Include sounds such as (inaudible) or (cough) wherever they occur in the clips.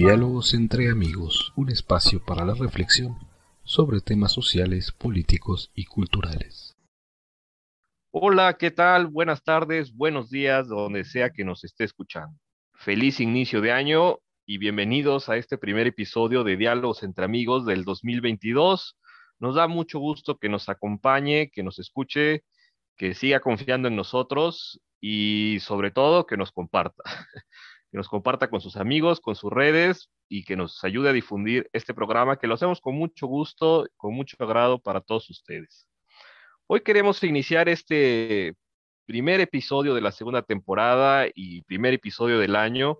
Diálogos entre amigos, un espacio para la reflexión sobre temas sociales, políticos y culturales. Hola, ¿qué tal? Buenas tardes, buenos días, donde sea que nos esté escuchando. Feliz inicio de año y bienvenidos a este primer episodio de Diálogos entre Amigos del 2022. Nos da mucho gusto que nos acompañe, que nos escuche, que siga confiando en nosotros y sobre todo que nos comparta. (laughs) que nos comparta con sus amigos, con sus redes y que nos ayude a difundir este programa que lo hacemos con mucho gusto, con mucho agrado para todos ustedes. Hoy queremos iniciar este primer episodio de la segunda temporada y primer episodio del año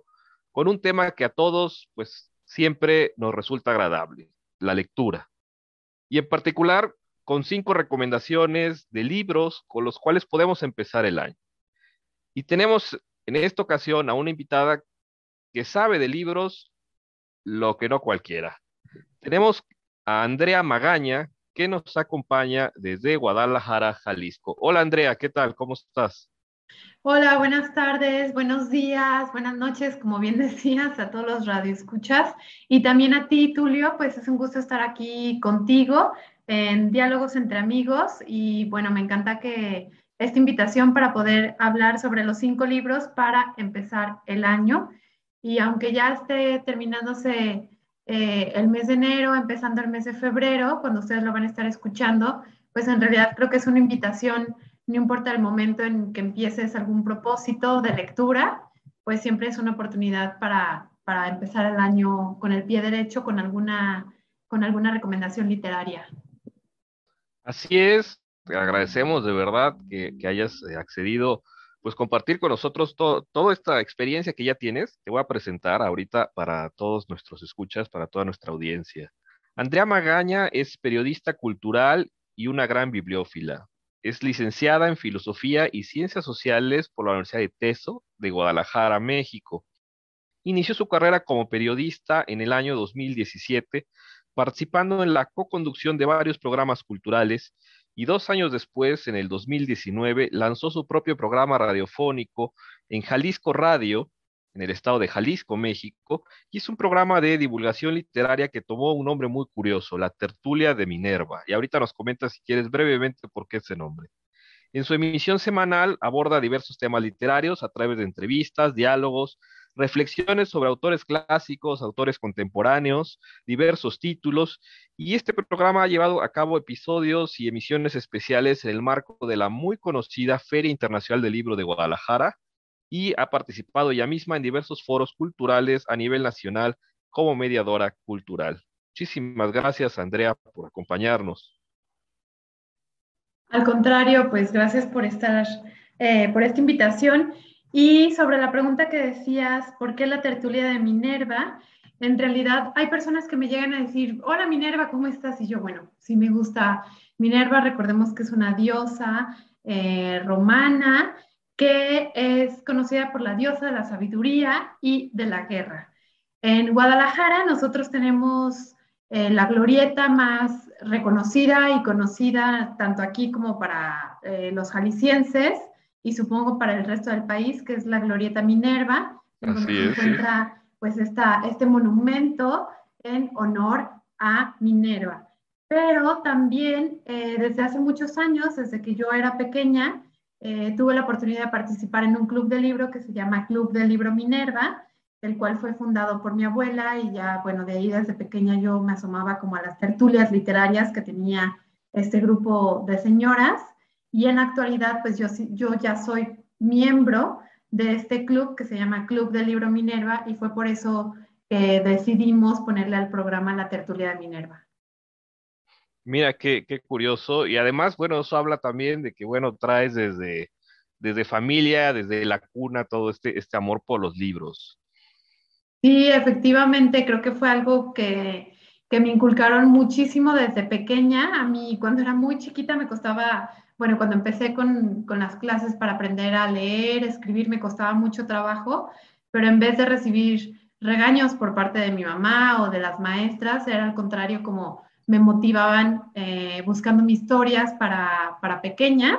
con un tema que a todos pues siempre nos resulta agradable, la lectura. Y en particular con cinco recomendaciones de libros con los cuales podemos empezar el año. Y tenemos en esta ocasión a una invitada que sabe de libros lo que no cualquiera. Tenemos a Andrea Magaña, que nos acompaña desde Guadalajara, Jalisco. Hola Andrea, ¿qué tal? ¿Cómo estás? Hola, buenas tardes, buenos días, buenas noches, como bien (laughs) decías, a todos los radioescuchas y también a ti, Tulio, pues es un gusto estar aquí contigo en Diálogos entre Amigos y bueno, me encanta que esta invitación para poder hablar sobre los cinco libros para empezar el año. Y aunque ya esté terminándose eh, el mes de enero, empezando el mes de febrero, cuando ustedes lo van a estar escuchando, pues en realidad creo que es una invitación, no importa el momento en que empieces algún propósito de lectura, pues siempre es una oportunidad para, para empezar el año con el pie derecho, con alguna, con alguna recomendación literaria. Así es, te agradecemos de verdad que, hayas eh, accedido, pues compartir con nosotros toda esta experiencia que ya tienes. Te voy a presentar ahorita para todos nuestros escuchas, para toda nuestra audiencia. Andrea Magaña es periodista cultural y una gran bibliófila. Es licenciada en Filosofía y Ciencias Sociales por la Universidad de Teso de Guadalajara, México. Inició su carrera como periodista en el año 2017, participando en la co-conducción de varios programas culturales y dos años después, en el 2019, lanzó su propio programa radiofónico en Jalisco Radio, en el estado de Jalisco, México, y es un programa de divulgación literaria que tomó un nombre muy curioso, la Tertulia de Minerva. Y ahorita nos comenta, si quieres, brevemente por qué ese nombre. En su emisión semanal aborda diversos temas literarios a través de entrevistas, diálogos, reflexiones sobre autores clásicos, autores contemporáneos, diversos títulos, y este programa ha llevado a cabo episodios y emisiones especiales en el marco de la muy conocida Feria Internacional del Libro de Guadalajara y ha participado ella misma en diversos foros culturales a nivel nacional como mediadora cultural. Muchísimas gracias, Andrea, por acompañarnos. Al contrario, pues gracias por estar, eh, por esta invitación. Y sobre la pregunta que decías, ¿por qué la tertulia de Minerva? En realidad hay personas que me llegan a decir, hola Minerva, ¿cómo estás? Y yo, bueno, sí me gusta Minerva, recordemos que es una diosa eh, romana que es conocida por la diosa de la sabiduría y de la guerra. En Guadalajara nosotros tenemos eh, la glorieta más reconocida y conocida tanto aquí como para eh, los jaliscienses, y supongo para el resto del país, que es la Glorieta Minerva, donde se encuentra pues esta, este monumento en honor a Minerva. Pero también eh, desde hace muchos años, desde que yo era pequeña, eh, tuve la oportunidad de participar en un club de libro que se llama Club del Libro Minerva, el cual fue fundado por mi abuela y ya, bueno, de ahí desde pequeña yo me asomaba como a las tertulias literarias que tenía este grupo de señoras y en la actualidad, pues yo, yo ya soy miembro de este club que se llama Club del Libro Minerva y fue por eso que decidimos ponerle al programa La Tertulia de Minerva. Mira, qué, qué curioso. Y además, bueno, eso habla también de que, bueno, traes desde, desde familia, desde la cuna, todo este, este amor por los libros. Sí, efectivamente, creo que fue algo que, que me inculcaron muchísimo desde pequeña. A mí, cuando era muy chiquita, me costaba bueno, cuando empecé con, con, las clases para aprender a leer, escribir, me costaba mucho trabajo, pero en vez de recibir regaños por parte de mi mamá o de las maestras, era al contrario como me motivaban eh, buscando mis historias para, para pequeñas,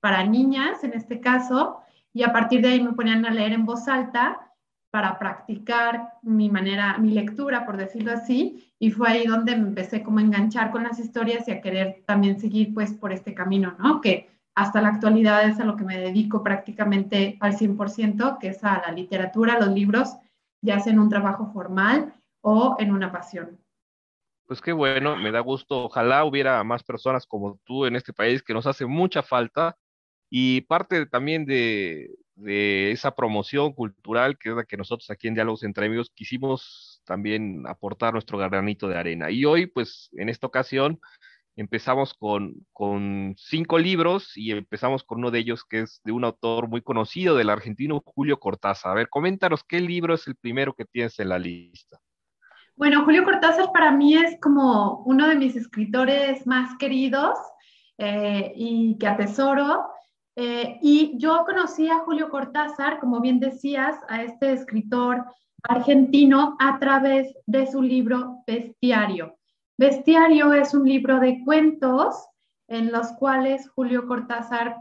para niñas en este caso, y a partir de ahí me ponían a leer en voz alta para practicar mi manera, mi lectura, por decirlo así, y fue ahí donde me empecé como a enganchar con las historias y a querer también seguir pues por este camino, ¿no? Que hasta la actualidad es a lo que me dedico prácticamente al 100%, que es a la literatura, los libros, ya sea en un trabajo formal o en una pasión. Pues qué bueno, me da gusto. Ojalá hubiera más personas como tú en este país que nos hace mucha falta y parte también de, de esa promoción cultural que es la que nosotros aquí en Diálogos entre Amigos quisimos también aportar nuestro granito de arena. Y hoy, pues en esta ocasión, empezamos con, con cinco libros y empezamos con uno de ellos que es de un autor muy conocido del argentino, Julio Cortázar. A ver, coméntanos qué libro es el primero que tienes en la lista. Bueno, Julio Cortázar para mí es como uno de mis escritores más queridos eh, y que atesoro. Eh, y yo conocí a Julio Cortázar, como bien decías, a este escritor argentino a través de su libro Bestiario. Bestiario es un libro de cuentos en los cuales Julio Cortázar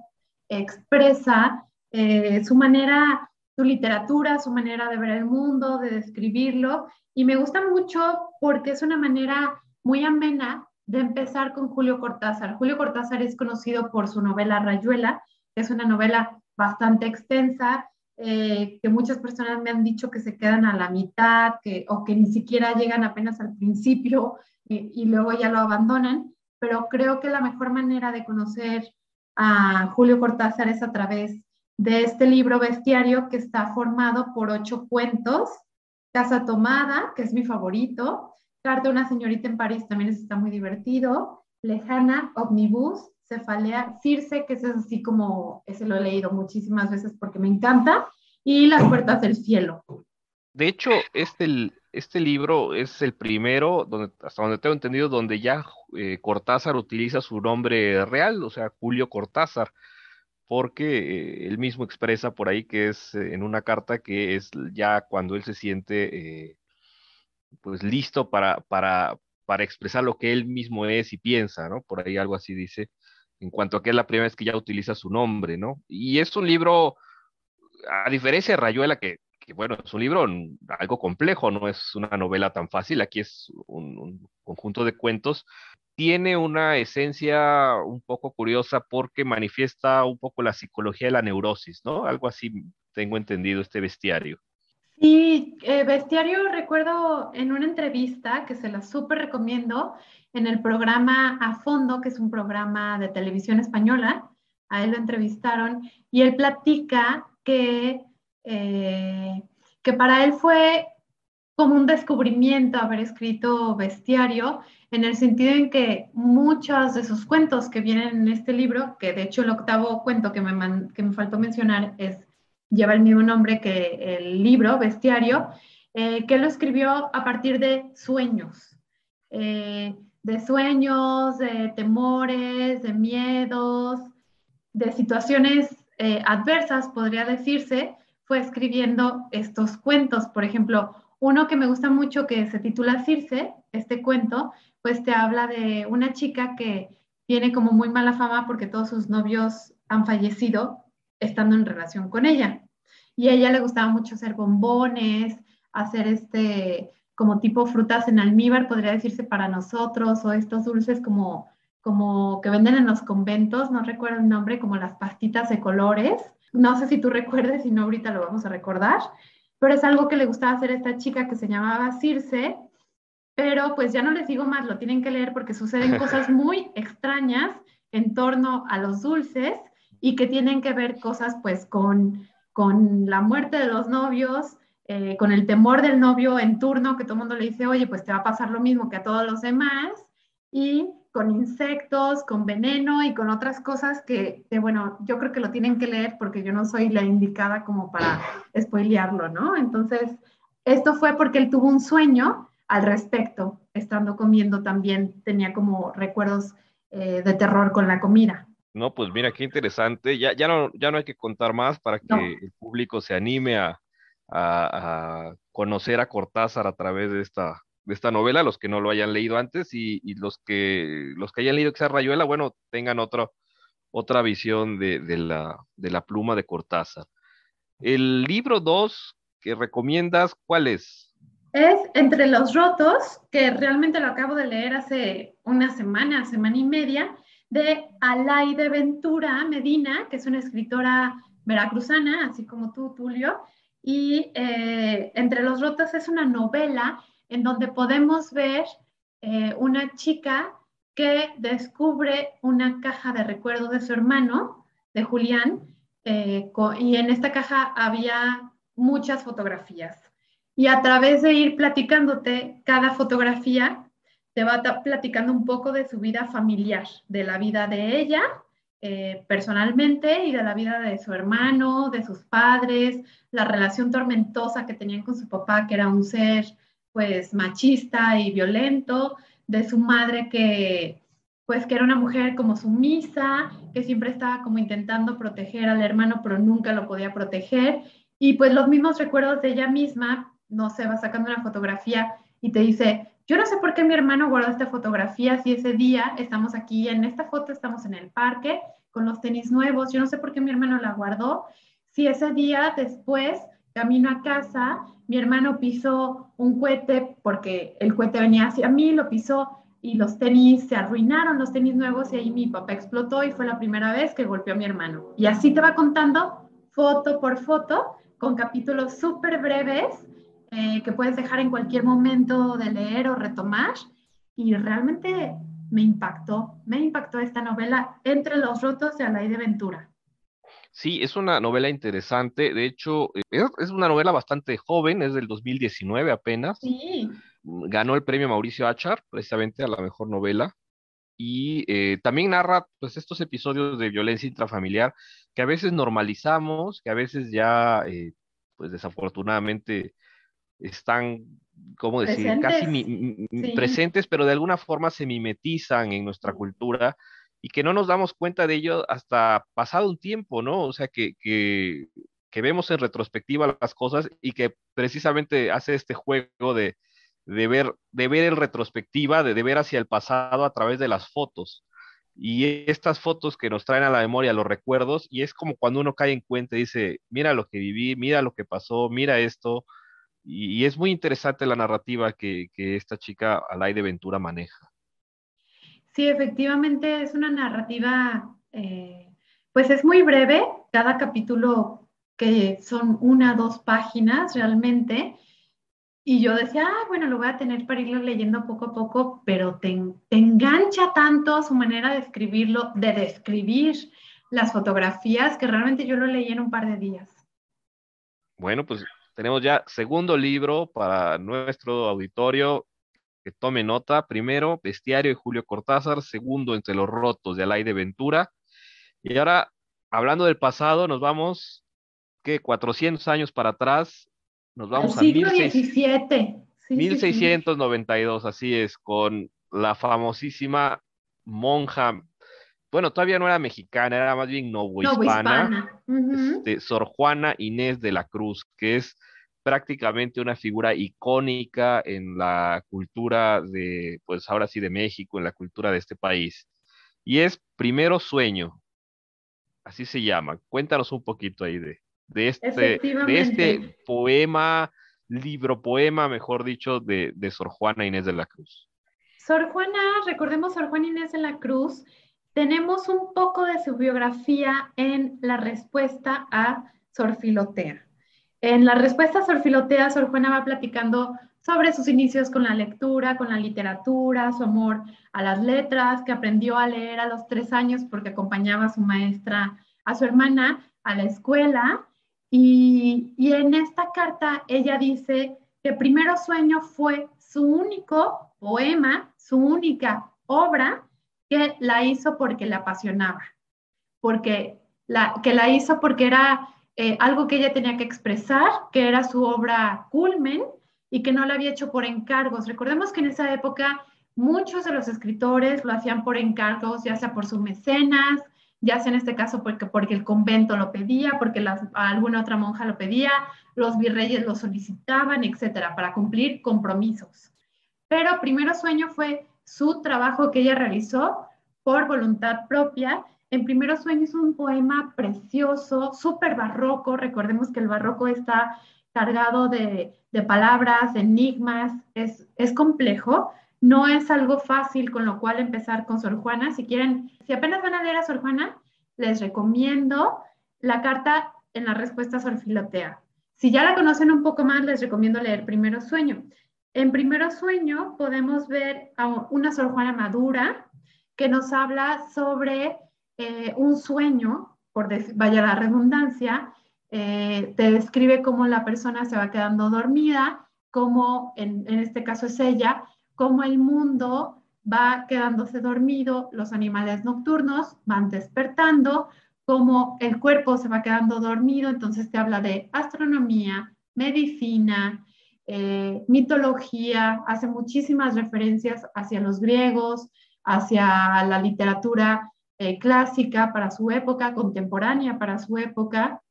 expresa eh, su manera, su literatura, su manera de ver el mundo, de describirlo. Y me gusta mucho porque es una manera muy amena de empezar con Julio Cortázar. Julio Cortázar es conocido por su novela Rayuela, es una novela bastante extensa, eh, que muchas personas me han dicho que se quedan a la mitad que, o que ni siquiera llegan apenas al principio y, y luego ya lo abandonan, pero creo que la mejor manera de conocer a Julio Cortázar es a través de este libro bestiario que está formado por ocho cuentos. Casa Tomada, que es mi favorito. Carta de una señorita en París también está muy divertido. Lejana, Omnibus, Cefalea, Circe, que es así como, ese lo he leído muchísimas veces porque me encanta, y Las Puertas del Cielo. De hecho, este, este libro es el primero, donde, hasta donde tengo entendido, donde ya eh, Cortázar utiliza su nombre real, o sea, Julio Cortázar, porque eh, él mismo expresa por ahí que es eh, en una carta que es ya cuando él se siente pues listo para, para, para expresar lo que él mismo es y piensa, ¿no? Por ahí algo así dice en cuanto a que es la primera vez que ya utiliza su nombre, ¿no? Y es un libro, a diferencia de Rayuela, que, bueno, es un libro algo complejo, no es una novela tan fácil, aquí es un, conjunto de cuentos, tiene una esencia un poco curiosa porque manifiesta un poco la psicología de la neurosis, ¿no? Algo así tengo entendido este bestiario. Sí, eh, Bestiario recuerdo en una entrevista que se la súper recomiendo, en el programa A Fondo, que es un programa de televisión española. A él lo entrevistaron y él platica que, eh, que para él fue como un descubrimiento haber escrito Bestiario, en el sentido en que muchos de sus cuentos que vienen en este libro, que de hecho el octavo cuento que me, que me faltó mencionar es, lleva el mismo nombre que el libro, Bestiario, eh, que lo escribió a partir de sueños. Eh, de sueños, de temores, de miedos, de situaciones eh, adversas, podría decirse, fue escribiendo estos cuentos. Por ejemplo, uno que me gusta mucho que se titula Circe, este cuento, pues te habla de una chica que tiene como muy mala fama porque todos sus novios han fallecido estando en relación con ella. Y a ella le gustaba mucho hacer bombones, hacer este, como tipo frutas en almíbar, podría decirse para nosotros, o estos dulces como, como que venden en los conventos, no recuerdo el nombre, como las pastitas de colores. No sé si tú recuerdes, si no ahorita lo vamos a recordar, pero es algo que le gustaba hacer a esta chica que se llamaba Circe, pero pues ya no les digo más, lo tienen que leer porque suceden cosas (laughs) muy extrañas en torno a los dulces y que tienen que ver cosas pues con, con la muerte de los novios, eh, con el temor del novio en turno, que todo el mundo le dice, oye, pues te va a pasar lo mismo que a todos los demás, y con insectos, con veneno y con otras cosas que, bueno, yo creo que lo tienen que leer porque yo no soy la indicada como para spoilearlo, ¿no? Entonces, esto fue porque él tuvo un sueño al respecto, estando comiendo también, tenía como recuerdos eh, de terror con la comida. No, pues mira, qué interesante. Ya, ya, no, ya no hay que contar más para que el público se anime a, a, conocer a Cortázar a través de esta, de esta novela, los que no lo hayan leído antes y, los, que, los que hayan leído que sea Rayuela, bueno, tengan otra, otra visión de, la, de la pluma de Cortázar. El libro 2 que recomiendas, ¿cuál es? Es Entre los Rotos, que realmente lo acabo de leer hace una semana, semana y media, de Alaide Ventura Medina, que es una escritora veracruzana, así como tú, Tulio. Y eh, Entre los Rotos es una novela en donde podemos ver eh, una chica que descubre una caja de recuerdos de su hermano, de Julián, eh, y en esta caja había muchas fotografías. Y a través de ir platicándote cada fotografía, te va platicando un poco de su vida familiar, de la vida de ella eh, personalmente y de la vida de su hermano, de sus padres, la relación tormentosa que tenían con su papá, que era un ser pues machista y violento, de su madre que pues que era una mujer como sumisa, que siempre estaba como intentando proteger al hermano, pero nunca lo podía proteger. Y pues los mismos recuerdos de ella misma, no sé, va sacando una fotografía y te dice, yo no sé por qué mi hermano guardó esta fotografía, si ese día estamos aquí, en esta foto estamos en el parque con los tenis nuevos, yo no sé por qué mi hermano la guardó, si ese día después, camino a casa, mi hermano pisó un cohete porque el cohete venía hacia mí, lo pisó y los tenis se arruinaron, los tenis nuevos, y ahí mi papá explotó y fue la primera vez que golpeó a mi hermano. Y así te va contando foto por foto, con capítulos súper breves eh, que puedes dejar en cualquier momento de leer o retomar. Y realmente me impactó, me impactó esta novela Entre los rotos de Alaide Ventura. Sí, es una novela interesante. De hecho, eh, es, una novela bastante joven, es del 2019 apenas. Sí. Ganó el premio Mauricio Achar, precisamente a la mejor novela. Y eh, también narra pues, estos episodios de violencia intrafamiliar que a veces normalizamos, que a veces ya, eh, pues desafortunadamente, están, ¿cómo decir?, casi presentes, pero de alguna forma se mimetizan en nuestra cultura y que no nos damos cuenta de ello hasta pasado un tiempo, ¿no? O sea, que, que, vemos en retrospectiva las cosas y que precisamente hace este juego de, de ver, de ver en retrospectiva, de, de ver hacia el pasado a través de las fotos. Y estas fotos que nos traen a la memoria los recuerdos, y es como cuando uno cae en cuenta y dice, mira lo que viví, mira lo que pasó, mira esto, y, es muy interesante la narrativa que, que esta chica, Alaide Ventura, maneja. Sí, efectivamente es una narrativa, eh, pues es muy breve, cada capítulo que son una, dos páginas realmente. Y yo decía, ah, bueno, lo voy a tener para irlo leyendo poco a poco, pero te, engancha tanto su manera de escribirlo, de describir las fotografías, que realmente yo lo leí en un par de días. Bueno, pues tenemos ya segundo libro para nuestro auditorio que tome nota. Primero, Bestiario de Julio Cortázar. Segundo, Entre los Rotos de Alaide Ventura. Y ahora, hablando del pasado, nos vamos, ¿qué? 400 años para atrás. Nos vamos a 16... 1692, así es, con la famosísima monja, bueno, todavía no era mexicana, era más bien novohispana, este, Sor Juana Inés de la Cruz, que es prácticamente una figura icónica en la cultura de, pues ahora sí, de México, en la cultura de este país. Y es Primero Sueño, así se llama. Cuéntanos un poquito ahí de, de, este, de este poema, libro poema, mejor dicho, de, de Sor Juana Inés de la Cruz. Sor Juana, recordemos Sor Juana Inés de la Cruz, tenemos un poco de su biografía en la respuesta a Sor Filotea. En la respuesta Sor Filotea, Sor Juana va platicando sobre sus inicios con la lectura, con la literatura, su amor a las letras, que aprendió a leer a los tres años porque acompañaba a su maestra, a su hermana, a la escuela. Y, y en esta carta ella dice que Primero Sueño fue su único poema, su única obra que la hizo porque le apasionaba, porque la, que la hizo porque era eh, algo que ella tenía que expresar, que era su obra culmen y que no la había hecho por encargos. Recordemos que en esa época muchos de los escritores lo hacían por encargos, ya sea por sus mecenas, ya sea en este caso porque, porque el convento lo pedía, porque alguna otra monja lo pedía, los virreyes lo solicitaban, etcétera, para cumplir compromisos. Pero Primero Sueño fue su trabajo que ella realizó por voluntad propia en Primeros Sueños es un poema precioso, súper barroco. Recordemos que el barroco está cargado de, palabras, de enigmas, es, es complejo. No es algo fácil con lo cual empezar con Sor Juana. Si quieren, si apenas van a leer a Sor Juana, les recomiendo la carta en la respuesta Sor Filotea. Si ya la conocen un poco más, les recomiendo leer Primero Sueño. En Primero Sueño podemos ver a una Sor Juana madura que nos habla sobre eh, un sueño, por vaya la redundancia, eh, te describe cómo la persona se va quedando dormida, cómo en, en este caso es ella, cómo el mundo va quedándose dormido, los animales nocturnos van despertando, cómo el cuerpo se va quedando dormido, entonces te habla de astronomía, medicina, eh, mitología, hace muchísimas referencias hacia los griegos, hacia la literatura eh, clásica para su época, contemporánea para su época.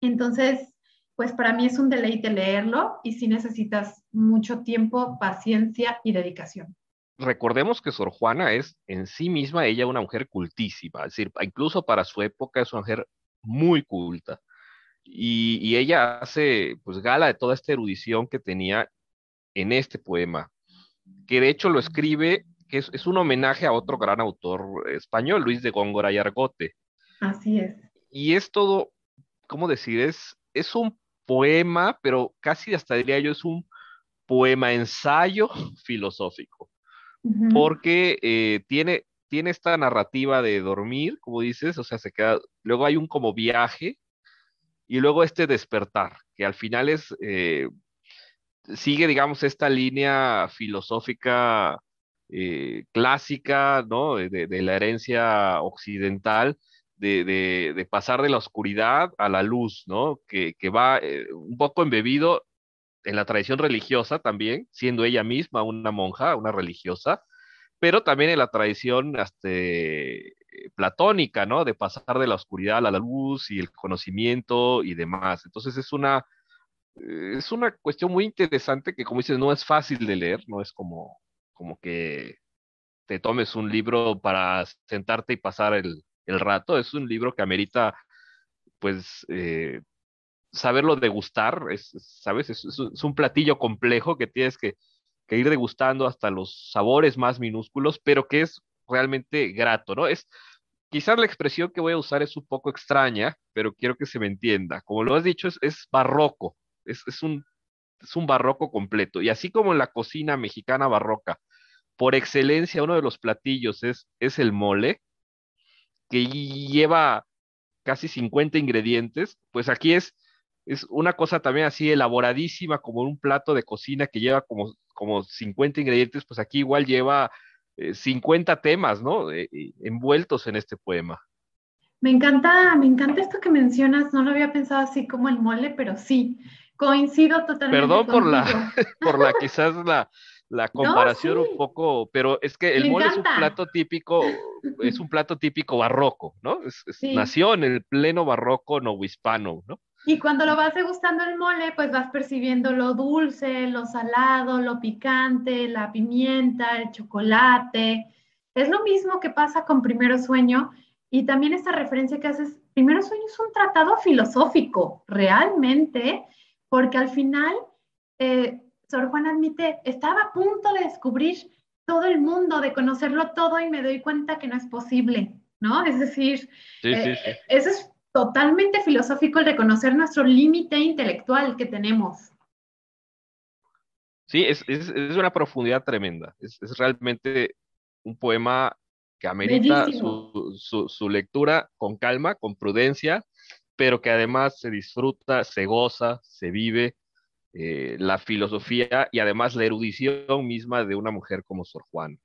Entonces, pues para mí es un deleite leerlo y si necesitas mucho tiempo, paciencia y dedicación. Recordemos que Sor Juana es en sí misma ella una mujer cultísima, es decir, incluso para su época es una mujer muy culta. Y, y ella hace pues gala de toda esta erudición que tenía en este poema, que de hecho lo escribe que es, un homenaje a otro gran autor español, Luis de Góngora y Argote. Así es. Y es todo, ¿cómo decir? Es, es un poema, pero casi hasta diría yo, es un poema ensayo (laughs) filosófico, porque eh, tiene, tiene esta narrativa de dormir, como dices, o sea, se queda, luego hay un como viaje y luego este despertar, que al final es, eh, sigue, digamos, esta línea filosófica eh, clásica, ¿no? De, la herencia occidental, de, pasar de la oscuridad a la luz, ¿no? Que, va eh, un poco embebido en la tradición religiosa también, siendo ella misma una monja, una religiosa, pero también en la tradición este, platónica, ¿no? De pasar de la oscuridad a la luz y el conocimiento y demás. Entonces es una, es una cuestión muy interesante que, como dices, no es fácil de leer, no es como como que te tomes un libro para sentarte y pasar el, rato. Es un libro que amerita, pues, eh, saberlo degustar, es, ¿sabes? Es, un platillo complejo que tienes que, ir degustando hasta los sabores más minúsculos, pero que es realmente grato, ¿no? Es, quizás la expresión que voy a usar es un poco extraña, pero quiero que se me entienda. Como lo has dicho, es, barroco, es, es, un, es un barroco completo. Y así como en la cocina mexicana barroca, por excelencia, uno de los platillos es, es el mole, que lleva casi 50 ingredientes, pues aquí es, es una cosa también así elaboradísima, como un plato de cocina que lleva como, como 50 ingredientes, pues aquí igual lleva 50 eh, temas, ¿no? Eh, envueltos en este poema. Me encanta, me encanta esto que mencionas, no lo había pensado así como el mole, pero sí, coincido totalmente. Perdón por la, (laughs) por la quizás la, la (laughs) comparación un poco, pero es que el mole es un plato típico, es un plato típico barroco, ¿no? Nació en el pleno barroco novohispano, ¿no? Y cuando lo vas degustando el mole, pues vas percibiendo lo dulce, lo salado, lo picante, la pimienta, el chocolate. Es lo mismo que pasa con Primero Sueño y también esta referencia que haces, Primero Sueño es un tratado filosófico, realmente, porque al final eh, Sor Juan admite, estaba a punto de descubrir todo el mundo, de conocerlo todo y me doy cuenta que no es posible, ¿no? Es decir, eh, eso es totalmente filosófico el reconocer nuestro límite intelectual que tenemos. Sí, es, una profundidad tremenda. Es, realmente un poema que amerita su, su, lectura con calma, con prudencia, pero que además se disfruta, se goza, se vive eh, la filosofía y además la erudición misma de una mujer como Sor Juan.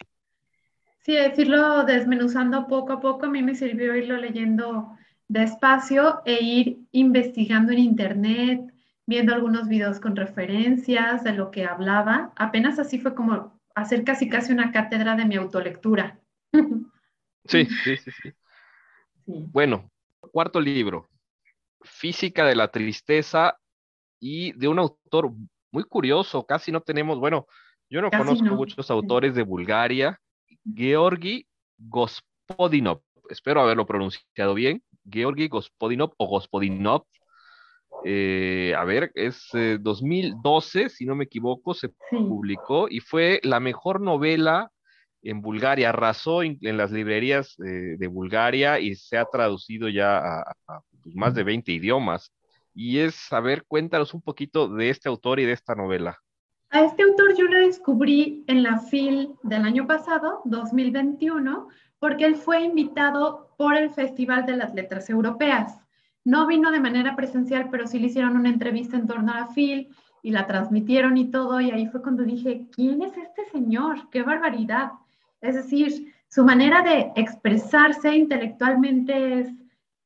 Sí, decirlo desmenuzando poco a poco, a mí me sirvió irlo leyendo despacio e ir investigando en internet, viendo algunos videos con referencias de lo que hablaba. Apenas así fue como hacer casi casi una cátedra de mi autolectura. (laughs) Sí, sí, sí, sí. Bueno, cuarto libro, Física de la Tristeza y de un autor muy curioso, casi no tenemos, bueno, yo no conozco muchos autores de Bulgaria, Georgi Gospodinov, espero haberlo pronunciado bien, Georgi Gospodinov o Gospodinov, eh, a ver, es 2012, si no me equivoco, se publicó y fue la mejor novela en Bulgaria, arrasó en, las librerías de Bulgaria y se ha traducido ya a, pues, más de 20 idiomas. Y es, a ver, cuéntanos un poquito de este autor y de esta novela. A este autor yo lo descubrí en la FIL del año pasado, 2021, porque él fue invitado por el Festival de las Letras Europeas. No vino de manera presencial, pero sí le hicieron una entrevista en torno a la FIL y la transmitieron y todo, y ahí fue cuando dije, ¿quién es este señor? ¡Qué barbaridad! Es decir, su manera de expresarse intelectualmente es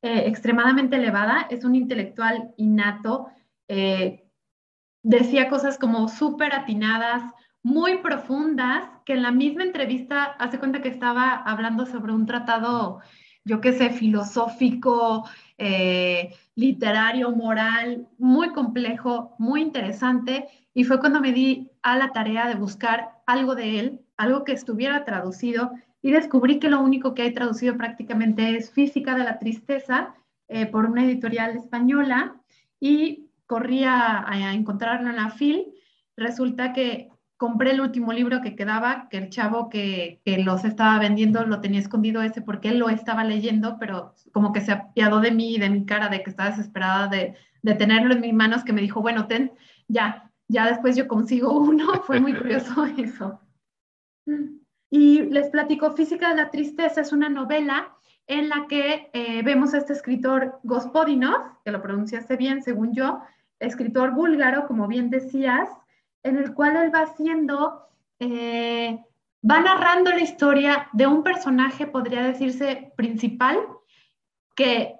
eh, extremadamente elevada, es un intelectual innato, eh, decía cosas como súper atinadas, muy profundas, que en la misma entrevista hace cuenta que estaba hablando sobre un tratado, yo qué sé, filosófico, eh, literario, moral, muy complejo, muy interesante, y fue cuando me di a la tarea de buscar algo de él algo que estuviera traducido y descubrí que lo único que hay traducido prácticamente es Física de la Tristeza eh, por una editorial española y corrí a, encontrarlo en la FIL. Resulta que compré el último libro que quedaba, que el chavo que, que, los estaba vendiendo lo tenía escondido ese porque él lo estaba leyendo, pero como que se apiadó de mí y de mi cara de que estaba desesperada de, de tenerlo en mis manos, que me dijo, bueno, ten, ya, ya después yo consigo uno. (laughs) Fue muy curioso (laughs) eso. Y les platico, Física de la Tristeza es una novela en la que eh, vemos a este escritor Gospodinov, que lo pronunciaste bien según yo, escritor búlgaro, como bien decías, en el cual él va haciendo, eh, va narrando la historia de un personaje, podría decirse, principal, que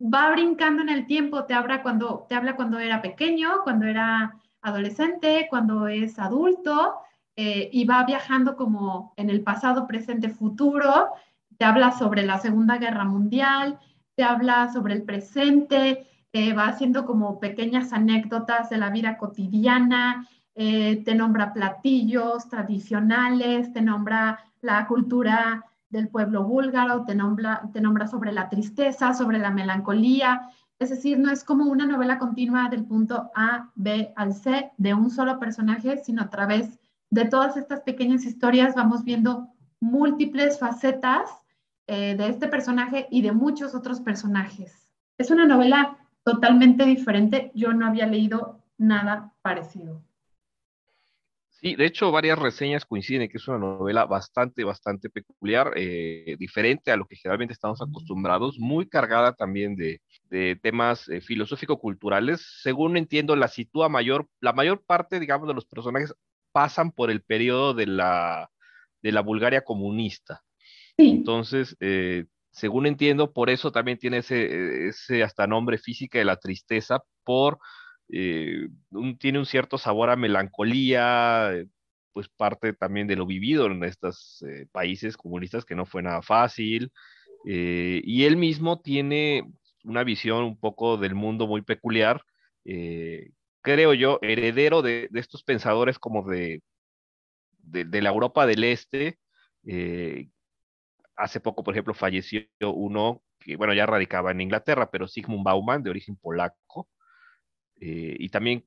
va brincando en el tiempo, te habla cuando, te habla cuando era pequeño, cuando era adolescente, cuando es adulto, eh, y va viajando como en el pasado, presente, futuro, te habla sobre la Segunda Guerra Mundial, te habla sobre el presente, eh, va haciendo como pequeñas anécdotas de la vida cotidiana, eh, te nombra platillos tradicionales, te nombra la cultura del pueblo búlgaro, te nombra, sobre la tristeza, sobre la melancolía. Es decir, no es como una novela continua del punto A, B al C de un solo personaje, sino a través de todas estas pequeñas historias vamos viendo múltiples facetas eh, de este personaje y de muchos otros personajes. Es una novela totalmente diferente. Yo no había leído nada parecido. Sí, de hecho, varias reseñas coinciden en que es una novela bastante, bastante peculiar, eh, diferente a lo que generalmente estamos acostumbrados, muy cargada también de, temas eh, filosófico-culturales. Según entiendo, la sitúa mayor, la mayor parte, digamos, de los personajes pasan por el periodo de la, de la Bulgaria comunista. Entonces, eh, según entiendo, por eso también tiene ese, ese hasta nombre física de la tristeza, por eh, tiene un cierto sabor a melancolía, pues parte también de lo vivido en estos eh, países comunistas que no fue nada fácil. y él mismo tiene una visión un poco del mundo muy peculiar, creo yo, heredero de, estos pensadores como de, de, la Europa del Este. Eh, hace poco, por ejemplo, falleció uno que, bueno, ya radicaba en Inglaterra, pero Sigmund Bauman, de origen polaco, eh, y también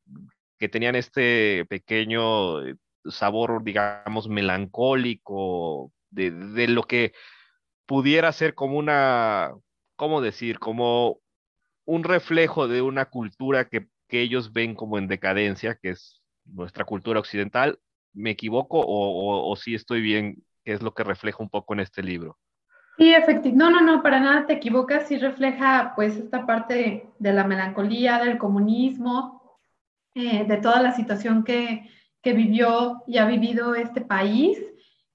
que tenían este pequeño eh, sabor, digamos, melancólico de, de lo que pudiera ser como una, ¿cómo decir? Como un reflejo de una cultura que que ellos ven como en decadencia, que es nuestra cultura occidental. ¿Me equivoco o, o, sí estoy bien? ¿Qué es lo que refleja un poco en este libro? Sí, efectivamente. No, no, no, para nada te equivocas. Sí refleja pues esta parte de, la melancolía, del comunismo, eh, de toda la situación que, que, vivió y ha vivido este país.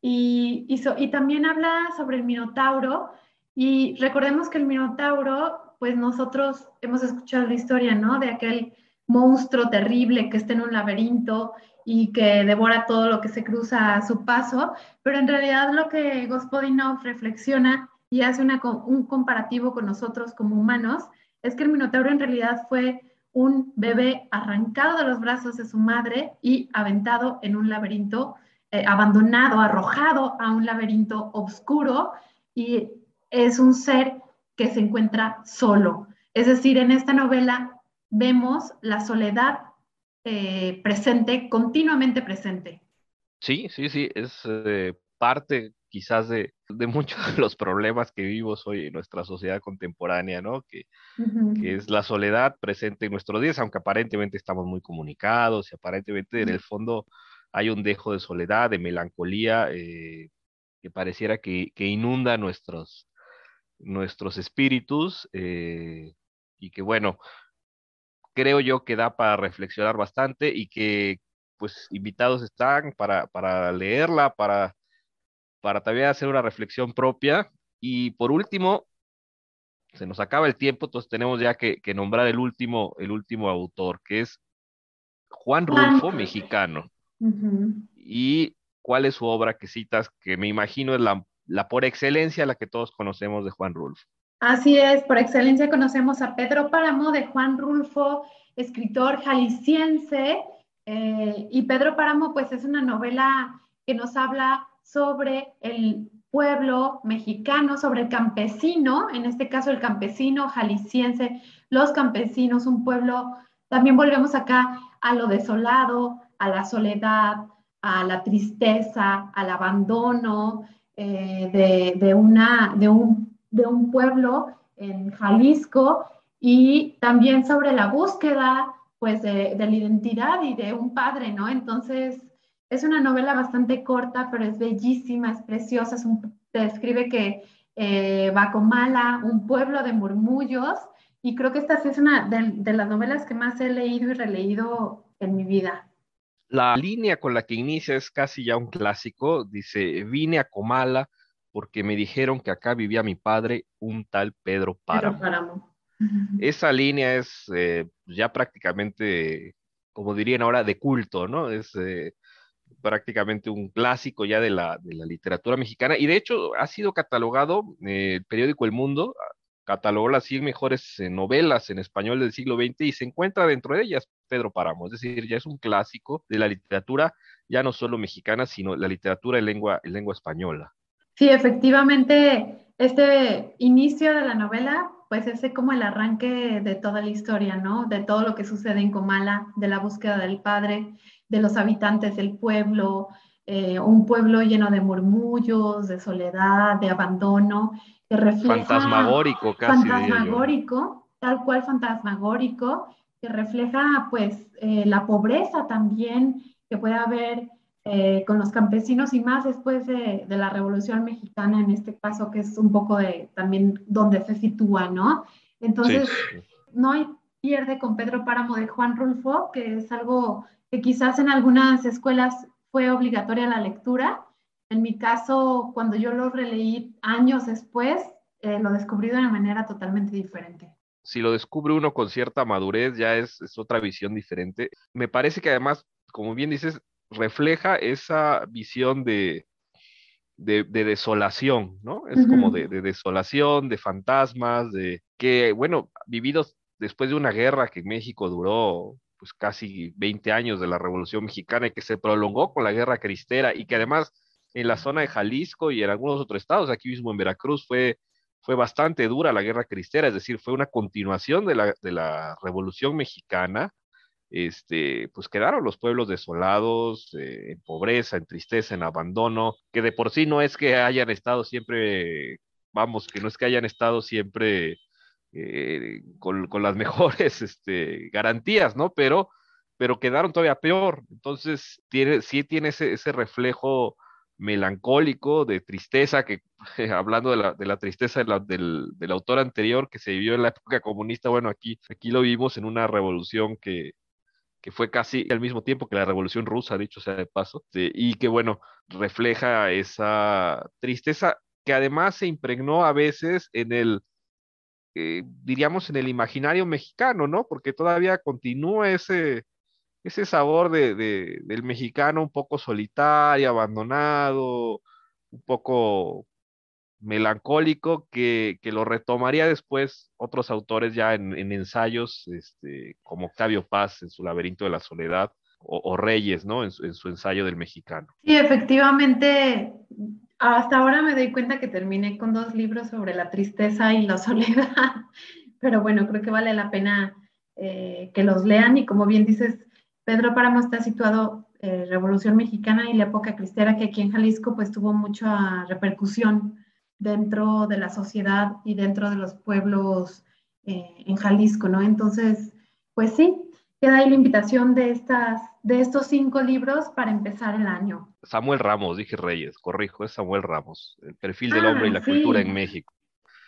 Y, y, y también habla sobre el Minotauro. Y recordemos que el Minotauro, pues nosotros hemos escuchado la historia, ¿no? De aquel monstruo terrible que está en un laberinto y que devora todo lo que se cruza a su paso, pero en realidad lo que Gospodinov reflexiona y hace un comparativo con nosotros como humanos es que el Minotauro en realidad fue un bebé arrancado de los brazos de su madre y aventado en un laberinto, eh, abandonado, arrojado a un laberinto oscuro y es un ser que se encuentra solo. Es decir, en esta novela vemos la soledad eh, presente, continuamente presente. Sí, sí, sí, es eh, parte quizás de, muchos de los problemas que vivimos hoy en nuestra sociedad contemporánea, ¿no? Que, que, es la soledad presente en nuestros días, aunque aparentemente estamos muy comunicados y aparentemente en el fondo hay un dejo de soledad, de melancolía, eh, que pareciera que, que, inunda nuestros, nuestros espíritus eh, y que bueno, creo yo que da para reflexionar bastante y que pues invitados están para, para leerla, para para también hacer una reflexión propia. Y por último, se nos acaba el tiempo, entonces tenemos ya que, nombrar el último, el último autor, que es Juan Rulfo, mexicano. ¿Y cuál es su obra que citas? Que me imagino es la, la por excelencia la que todos conocemos de Juan Rulfo. Así es, por excelencia conocemos a Pedro Páramo de Juan Rulfo, escritor jalisciense. Eh, y Pedro Páramo, pues es una novela que nos habla sobre el pueblo mexicano, sobre el campesino, en este caso el campesino jalisciense, los campesinos, un pueblo, también volvemos acá a lo desolado, a la soledad, a la tristeza, al abandono eh, de, una, de, un, de un pueblo en Jalisco y también sobre la búsqueda pues de, la identidad y de un padre, ¿no? Entonces, es una novela bastante corta, pero es bellísima, es preciosa. Es un, te describe que eh, un pueblo de murmullos, y creo que esta sí es una de, las novelas que más he leído y releído en mi vida. La línea con la que inicia es casi ya un clásico. Dice, vine a Comala porque me dijeron que acá vivía mi padre, un tal Pedro Páramo. Esa línea es eh, ya prácticamente, como dirían ahora, de culto, ¿no? Es eh, prácticamente un clásico ya de la, de la literatura mexicana y de hecho ha sido catalogado, eh, el periódico El Mundo catalogó las 100 mejores eh, novelas en español del siglo XX y se encuentra dentro de ellas Pedro Páramo, es decir, ya es un clásico de la literatura ya no solo mexicana, sino la literatura en lengua, en lengua española. Sí, efectivamente, este inicio de la novela, pues es como el arranque de toda la historia, ¿no? De todo lo que sucede en Comala, de la búsqueda del padre, de los habitantes del pueblo, eh, un pueblo lleno de murmullos, de soledad, de abandono, que refleja... Fantasmagórico, casi. Fantasmagórico, tal cual fantasmagórico, que refleja pues eh, la pobreza también que puede haber eh, con los campesinos y más después de, la Revolución Mexicana, en este caso, que es un poco de también donde se sitúa, ¿no? Entonces, no hay pierde con Pedro Páramo de Juan Rulfo, que es algo que quizás en algunas escuelas fue obligatoria la lectura. En mi caso, cuando yo lo releí años después, eh, lo descubrí de una manera totalmente diferente. Si lo descubre uno con cierta madurez, ya es, otra visión diferente. Me parece que además, como bien dices, refleja esa visión de, de, desolación, ¿no? Es como de, de, desolación, de fantasmas, de que, bueno, vividos después de una guerra que en México duró pues casi 20 años de la Revolución Mexicana y que se prolongó con la Guerra Cristera y que además en la zona de Jalisco y en algunos otros estados, aquí mismo en Veracruz, fue, fue bastante dura la Guerra Cristera, es decir, fue una continuación de la, de la Revolución Mexicana. Este, pues quedaron los pueblos desolados, eh, en pobreza, en tristeza, en abandono, que de por sí no es que hayan estado siempre, vamos, que no es que hayan estado siempre eh, con, con, las (laughs) mejores este, garantías, ¿no? Pero, pero quedaron todavía peor. Entonces, tiene, sí tiene ese, ese reflejo melancólico, de tristeza, que (laughs) hablando de la, de la tristeza del, del, autor anterior que se vivió en la época comunista, bueno, aquí, aquí lo vimos en una revolución que, que fue casi al mismo tiempo que la revolución rusa, dicho sea de paso, y que bueno, refleja esa tristeza que además se impregnó a veces en el eh, diríamos, en el imaginario mexicano, ¿no? Porque todavía continúa ese, ese sabor de, del mexicano un poco solitario, abandonado, un poco melancólico, que, que lo retomaría después otros autores ya en, ensayos, este, como Octavio Paz en su laberinto de la soledad, o, Reyes, ¿no? En su, en su ensayo del mexicano. Sí, efectivamente, hasta ahora me doy cuenta que terminé con dos libros sobre la tristeza y la (laughs) soledad, pero bueno, creo que vale la pena eh, que los lean y como bien dices, Pedro Páramo está situado eh, Revolución Mexicana y la época cristiana que aquí en Jalisco pues tuvo mucha repercusión dentro de la sociedad y dentro de los pueblos eh, en Jalisco, ¿no? Entonces, pues sí, queda ahí la invitación de, estas, de estos cinco libros para empezar el año. Samuel Ramos, dije Reyes, corrijo, es Samuel Ramos, El perfil del hombre y la ah, cultura en México.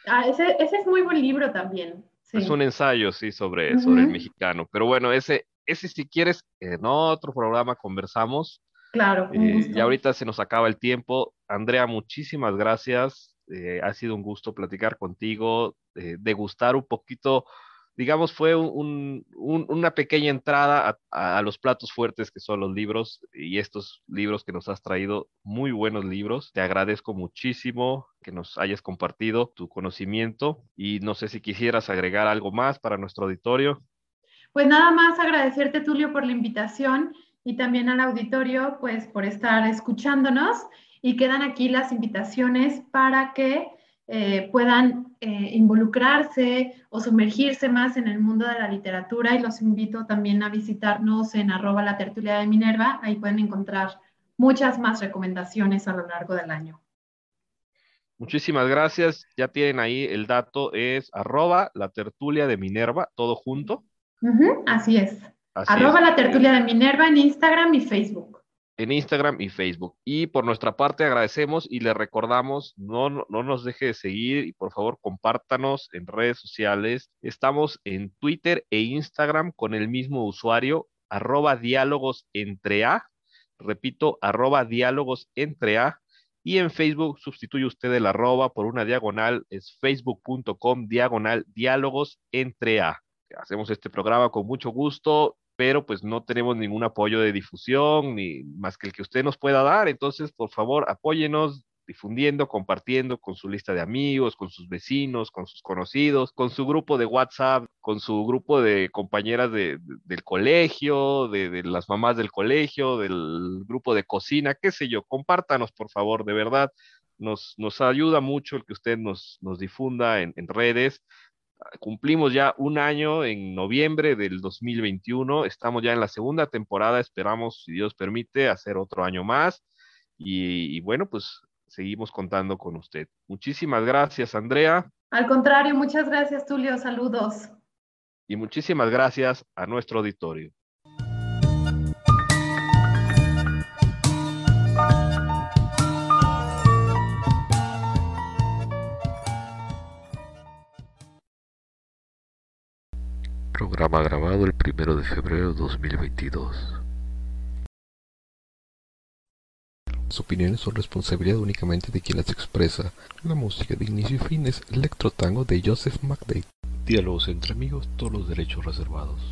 Ah, ese, ese, es muy buen libro también. Es un ensayo, sí, sobre, sobre el mexicano. Pero bueno, ese, ese si quieres, en otro programa conversamos. Claro. Eh, y ahorita se nos acaba el tiempo. Andrea, muchísimas gracias. Eh, ha sido un gusto platicar contigo, eh, degustar un poquito digamos, fue una pequeña entrada a, los platos fuertes que son los libros y estos libros que nos has traído, muy buenos libros. Te agradezco muchísimo que nos hayas compartido tu conocimiento y no sé si quisieras agregar algo más para nuestro auditorio. Pues nada más agradecerte, Tulio, por la invitación y también al auditorio, pues por estar escuchándonos y quedan aquí las invitaciones para que eh, puedan eh, involucrarse o sumergirse más en el mundo de la literatura y los invito también a visitarnos en arroba la tertulia de Minerva. Ahí pueden encontrar muchas más recomendaciones a lo largo del año. Muchísimas gracias. Ya tienen ahí el dato, es arroba la tertulia de Minerva, todo junto. así es. arroba la tertulia de Minerva en Instagram y Facebook en Instagram y Facebook. Y por nuestra parte agradecemos y le recordamos, no, no, nos deje de seguir y por favor compártanos en redes sociales. Estamos en Twitter e Instagram con el mismo usuario, arroba diálogos entre A. Repito, arroba diálogos entre A. Y en Facebook sustituye usted el arroba por una diagonal, es facebook.com diagonal diálogos entre A. Hacemos este programa con mucho gusto pero pues no tenemos ningún apoyo de difusión, ni más que el que usted nos pueda dar. Entonces, por favor, apóyenos difundiendo, compartiendo con su lista de amigos, con sus vecinos, con sus conocidos, con su grupo de WhatsApp, con su grupo de compañeras del colegio, de, las mamás del colegio, del grupo de cocina, qué sé yo, compártanos por favor, de verdad, nos, nos ayuda mucho el que usted nos, nos difunda en, en redes cumplimos ya un año en noviembre del 2021, estamos ya en la segunda temporada, esperamos, si Dios permite, hacer otro año más y, bueno, pues seguimos contando con usted. Muchísimas gracias, Andrea. Al contrario, muchas gracias, Tulio, saludos. Y muchísimas gracias a nuestro auditorio. Programa grabado el 1 de febrero de 2022. Las opiniones son responsabilidad únicamente de quien las expresa. La música de inicio y fin es Electro Tango de Joseph McDade. Diálogos entre amigos, todos los derechos reservados.